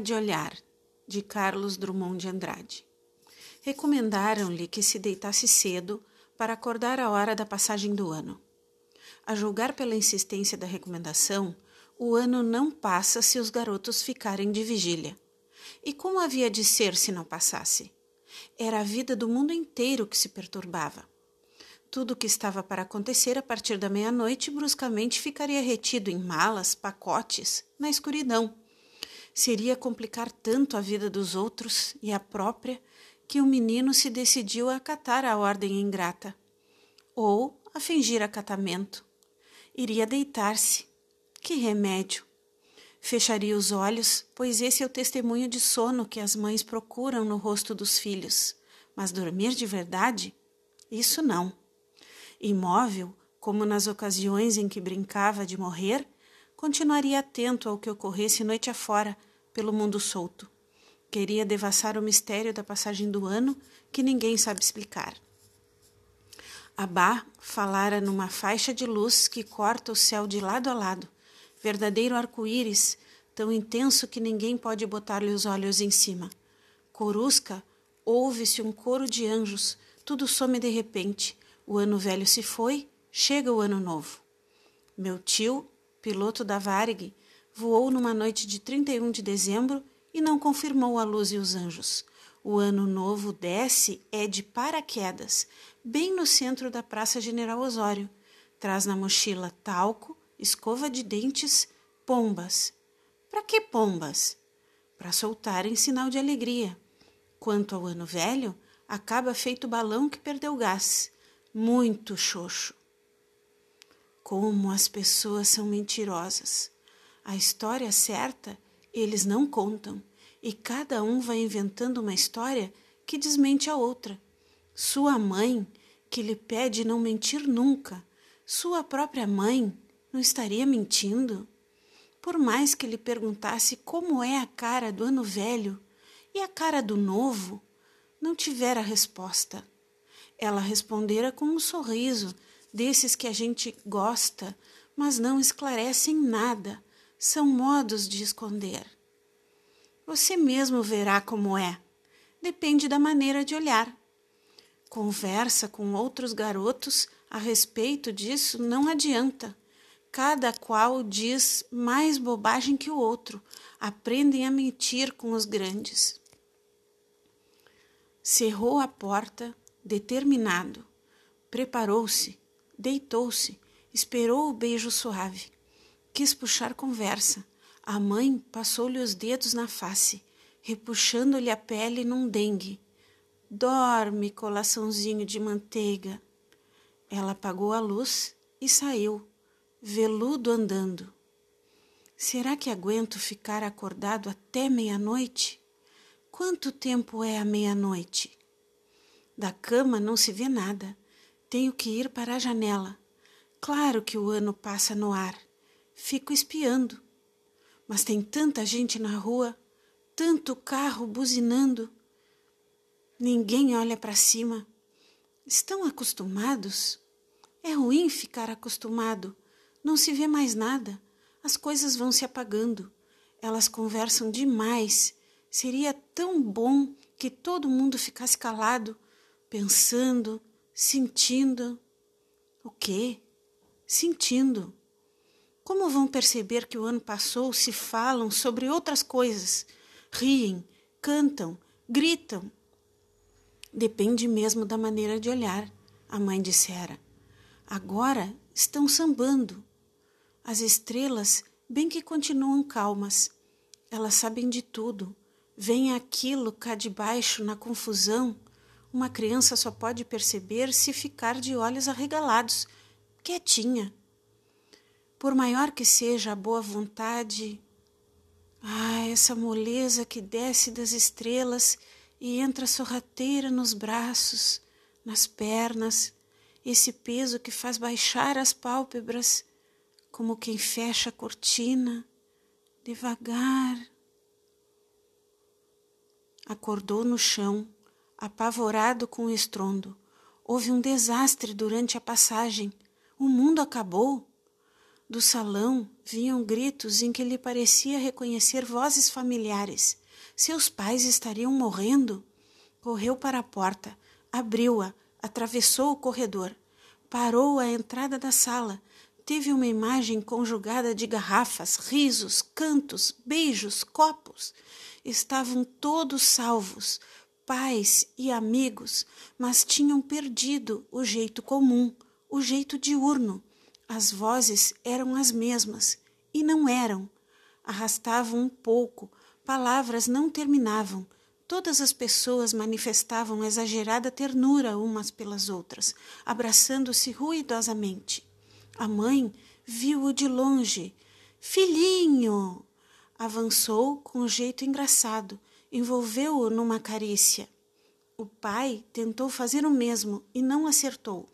de olhar, de Carlos Drummond de Andrade. Recomendaram-lhe que se deitasse cedo para acordar a hora da passagem do ano. A julgar pela insistência da recomendação, o ano não passa se os garotos ficarem de vigília. E como havia de ser se não passasse? Era a vida do mundo inteiro que se perturbava. Tudo o que estava para acontecer a partir da meia-noite bruscamente ficaria retido em malas, pacotes, na escuridão. Seria complicar tanto a vida dos outros e a própria que o menino se decidiu a acatar a ordem ingrata. Ou a fingir acatamento. Iria deitar-se. Que remédio! Fecharia os olhos, pois esse é o testemunho de sono que as mães procuram no rosto dos filhos. Mas dormir de verdade? Isso não. Imóvel, como nas ocasiões em que brincava de morrer, continuaria atento ao que ocorresse noite afora pelo mundo solto. Queria devassar o mistério da passagem do ano que ninguém sabe explicar. Abá falara numa faixa de luz que corta o céu de lado a lado, verdadeiro arco-íris, tão intenso que ninguém pode botar-lhe os olhos em cima. Corusca, ouve-se um coro de anjos, tudo some de repente. O ano velho se foi, chega o ano novo. Meu tio, piloto da Varig, voou numa noite de 31 de dezembro e não confirmou a luz e os anjos. O ano novo desce é de paraquedas, bem no centro da Praça General Osório. Traz na mochila talco, escova de dentes, pombas. Para que pombas? Para soltar em sinal de alegria. Quanto ao ano velho, acaba feito balão que perdeu gás. Muito xoxo. Como as pessoas são mentirosas. A história certa eles não contam, e cada um vai inventando uma história que desmente a outra. Sua mãe, que lhe pede não mentir nunca, sua própria mãe, não estaria mentindo? Por mais que lhe perguntasse como é a cara do ano velho e a cara do novo, não tivera resposta. Ela respondera com um sorriso, desses que a gente gosta, mas não esclarecem nada, são modos de esconder. Você mesmo verá como é. Depende da maneira de olhar. Conversa com outros garotos a respeito disso não adianta. Cada qual diz mais bobagem que o outro. Aprendem a mentir com os grandes. Cerrou a porta, determinado. Preparou-se, deitou-se, esperou o beijo suave. Quis puxar conversa. A mãe passou-lhe os dedos na face, repuxando-lhe a pele num dengue. Dorme, colaçãozinho de manteiga. Ela apagou a luz e saiu veludo andando. Será que aguento ficar acordado até meia-noite? Quanto tempo é a meia-noite? Da cama não se vê nada. Tenho que ir para a janela. Claro que o ano passa no ar. Fico espiando. Mas tem tanta gente na rua, tanto carro buzinando. Ninguém olha para cima. Estão acostumados? É ruim ficar acostumado não se vê mais nada. As coisas vão se apagando. Elas conversam demais. Seria tão bom que todo mundo ficasse calado, pensando, sentindo. O quê? Sentindo. Como vão perceber que o ano passou se falam sobre outras coisas? Riem, cantam, gritam. Depende mesmo da maneira de olhar, a mãe dissera. Agora estão sambando. As estrelas, bem que continuam calmas, elas sabem de tudo. Vem aquilo cá de baixo na confusão. Uma criança só pode perceber se ficar de olhos arregalados, quietinha. Por maior que seja a boa vontade, ah, essa moleza que desce das estrelas e entra sorrateira nos braços, nas pernas, esse peso que faz baixar as pálpebras como quem fecha a cortina, devagar. Acordou no chão, apavorado com o estrondo. Houve um desastre durante a passagem. O mundo acabou. Do salão vinham gritos em que lhe parecia reconhecer vozes familiares. Seus pais estariam morrendo? Correu para a porta, abriu-a, atravessou o corredor, parou à entrada da sala. Teve uma imagem conjugada de garrafas, risos, cantos, beijos, copos. Estavam todos salvos, pais e amigos, mas tinham perdido o jeito comum, o jeito diurno. As vozes eram as mesmas e não eram. Arrastavam um pouco, palavras não terminavam. Todas as pessoas manifestavam exagerada ternura umas pelas outras, abraçando-se ruidosamente. A mãe viu-o de longe. Filhinho! Avançou com um jeito engraçado, envolveu-o numa carícia. O pai tentou fazer o mesmo e não acertou.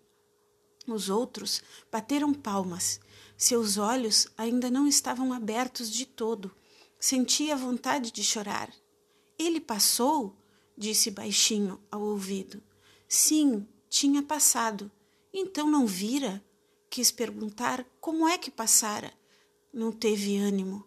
Os outros bateram palmas. Seus olhos ainda não estavam abertos de todo. Sentia vontade de chorar. Ele passou? disse baixinho ao ouvido. Sim, tinha passado. Então não vira? Quis perguntar como é que passara. Não teve ânimo.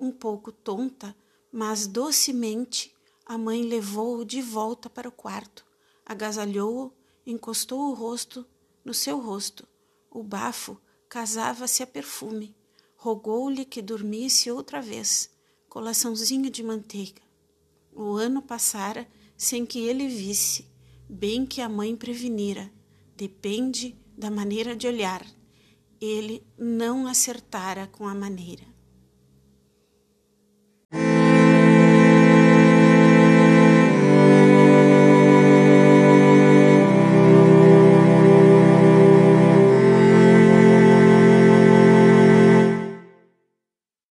Um pouco tonta, mas docemente, a mãe levou-o de volta para o quarto, agasalhou-o, encostou o rosto no seu rosto. O bafo casava-se a perfume. Rogou-lhe que dormisse outra vez, colaçãozinho de manteiga. O ano passara sem que ele visse, bem que a mãe prevenira. Depende da maneira de olhar. Ele não acertara com a maneira.